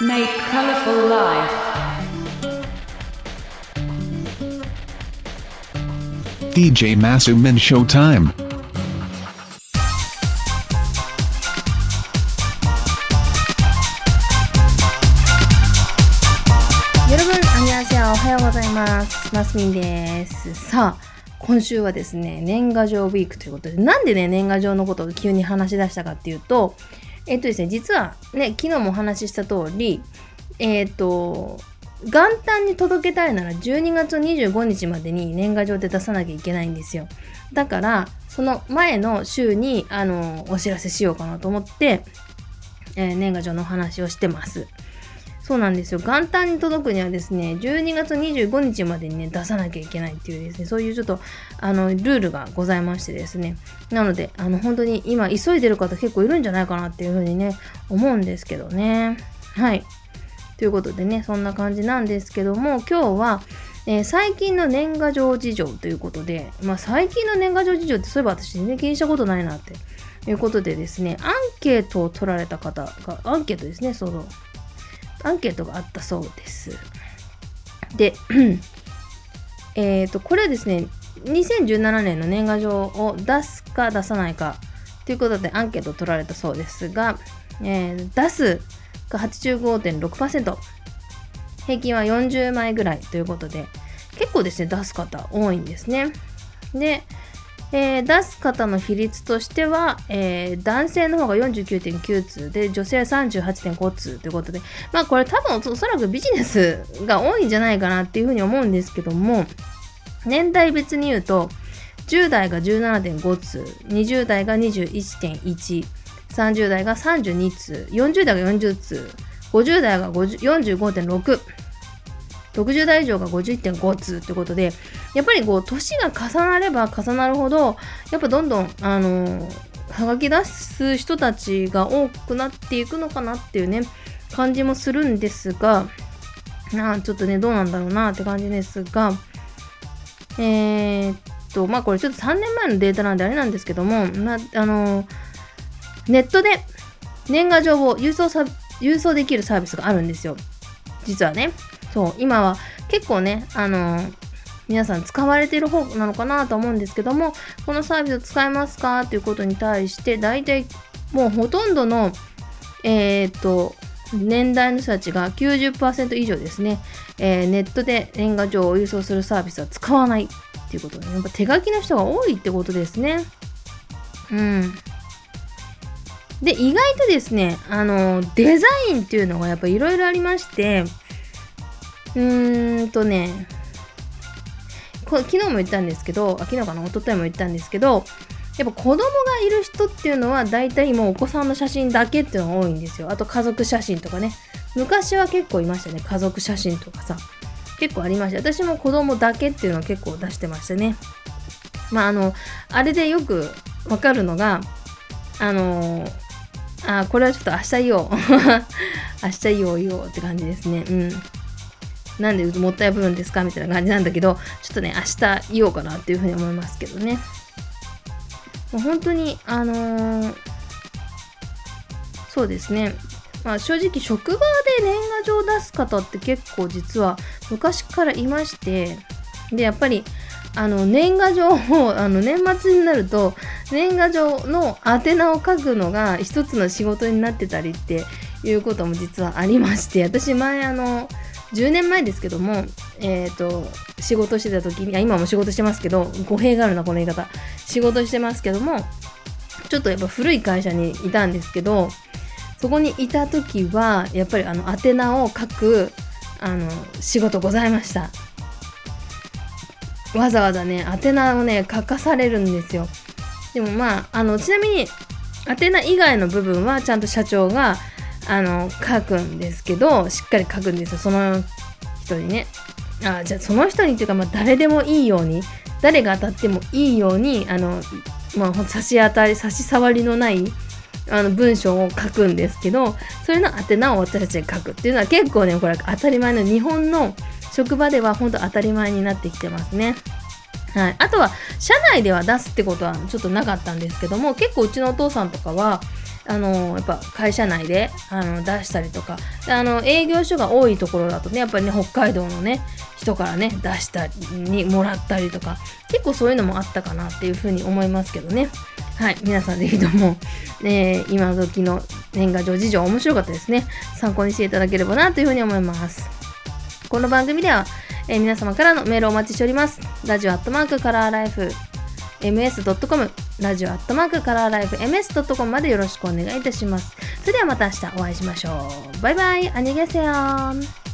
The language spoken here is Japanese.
Make colorful life. DJ Masumin Showtime. 여러분 안녕하세요. おはようございます。マスミンです。さあ、今週はですね、年賀状ウィークということで、なんでね、年賀状のことを急に話し出したかっていうと、 えっとですね、実はね、昨日もお話しした通り、えっと、元旦に届けたいなら12月25日までに年賀状で出さなきゃいけないんですよ。だから、その前の週に、あの、お知らせしようかなと思って、えー年賀状のお話をしてます。そうなんですよ。元旦に届くにはですね、12月25日までにね、出さなきゃいけないっていうですね、そういうちょっと、あの、ルールがございましてですね。なので、あの、本当に今、急いでる方結構いるんじゃないかなっていうふうにね、思うんですけどね。はい。ということでね、そんな感じなんですけども、今日は、えー最近の年賀状事情ということで、まあ、最近の年賀状事情ってそういえば私全然気にしたことないなっていうことでですね、アンケートを取られた方が、アンケートですね、その、アンケートがあったそうです。で、えっと、これはですね、2017年の年賀状を出すか出さないかということでアンケートを取られたそうですが、えー出すが85.6%、平均は40枚ぐらいということで、結構ですね、出す方多いんですね。で、えー出す方の比率としては、えー男性の方が49.9通で女性は38.5通ということでまあこれ多分おそらくビジネスが多いんじゃないかなっていうふうに思うんですけども年代別に言うと10代が17.5通20代が21.1 30代が32通40代が40通50代が45.6 60代以上が51.5通ということでやっぱりこう年が重なれば重なるほどやっぱどんどんあのはがき出す人たちが多くなっていくのかなっていうね感じもするんですがなあちょっとねどうなんだろうなって感じですがえー、っとまあこれちょっと3年前のデータなんであれなんですけども、まあ、あのネットで年賀状を郵送さ郵送できるサービスがあるんですよ。実はね。そう今は結構ねあの皆さん使われてる方なのかなと思うんですけどもこのサービスを使えますか？ということに対して大体もうほとんどのえっ、と年代の人たちが90%以上ですね、えーネットで年賀状を郵送するサービスは使わないっていうことで、やっぱ手書きの人が多いってことですね。うん。で、意外とですね、あの、デザインっていうのがやっぱいろいろありまして、うーんとね、こ昨日も言ったんですけど、あ昨日かな、一昨日も言ったんですけど、やっぱ子供がいる人っていうのは大体もうお子さんの写真だけっていうのが多いんですよ。あと家族写真とかね。昔は結構いましたね。家族写真とかさ。結構ありました。私も子供だけっていうのを結構出してましたね。まああの、あれでよくわかるのが、あのあ、これはちょっと明日言おう。明日言おう言おうって感じですね。うん。なんでもったいぶるんですかみたいな感じなんだけど、ちょっとね、明日言おうかなっていうふうに思いますけどね。もう本当に、あのーそうですね。まあ正直職場で年賀状を出す方って結構実は昔からいまして、で、やっぱり、あの、年賀状を、あの、年末になると、年賀状の宛名を書くのが一つの仕事になってたりっていうことも実はありまして、私前あの、10年前ですけども、えっ、と、仕事してた時に、今も仕事してますけど、語弊があるな、この言い方。仕事してますけども、ちょっとやっぱ古い会社にいたんですけど、そこにいた時は、やっぱりあの、宛名を書く、あの、仕事ございました。わざわざね、宛名をね、書かされるんですよ。でもまあ、あの、ちなみに、宛名以外の部分はちゃんと社長が、あの、書くんですけど、しっかり書くんですよ、その人にね。あじゃあその人にっていうか、まあ、誰でもいいように、誰が当たってもいいように、あの、まあ、差し当たり、差し障りのない、あの文章を書くんですけど、それの宛名を私たちが書くっていうのは結構ね、これ当たり前の日本の職場では本当当たり前になってきてますね。はい、あとは社内では出すってことはちょっとなかったんですけども結構うちのお父さんとかはあのやっぱ会社内であの出したりとか。であの営業所が多いところだとねやっぱりね北海道のね人からね出したりにもらったりとか。結構そういうのもあったかなっていうふうに思いますけどね。はい。皆さんぜひとも、ね、今時の年賀状事情面白かったですね。参考にしていただければなというふうに思います。この番組では、えー皆様からのメールをお待ちしております。ラジオアットマークカラーライフ。ms.com ラジオアットマークカラーライフ ms.com までよろしくお願いいたします。それではまた明日お会いしましょう。バイバイ、アニゲセヨン。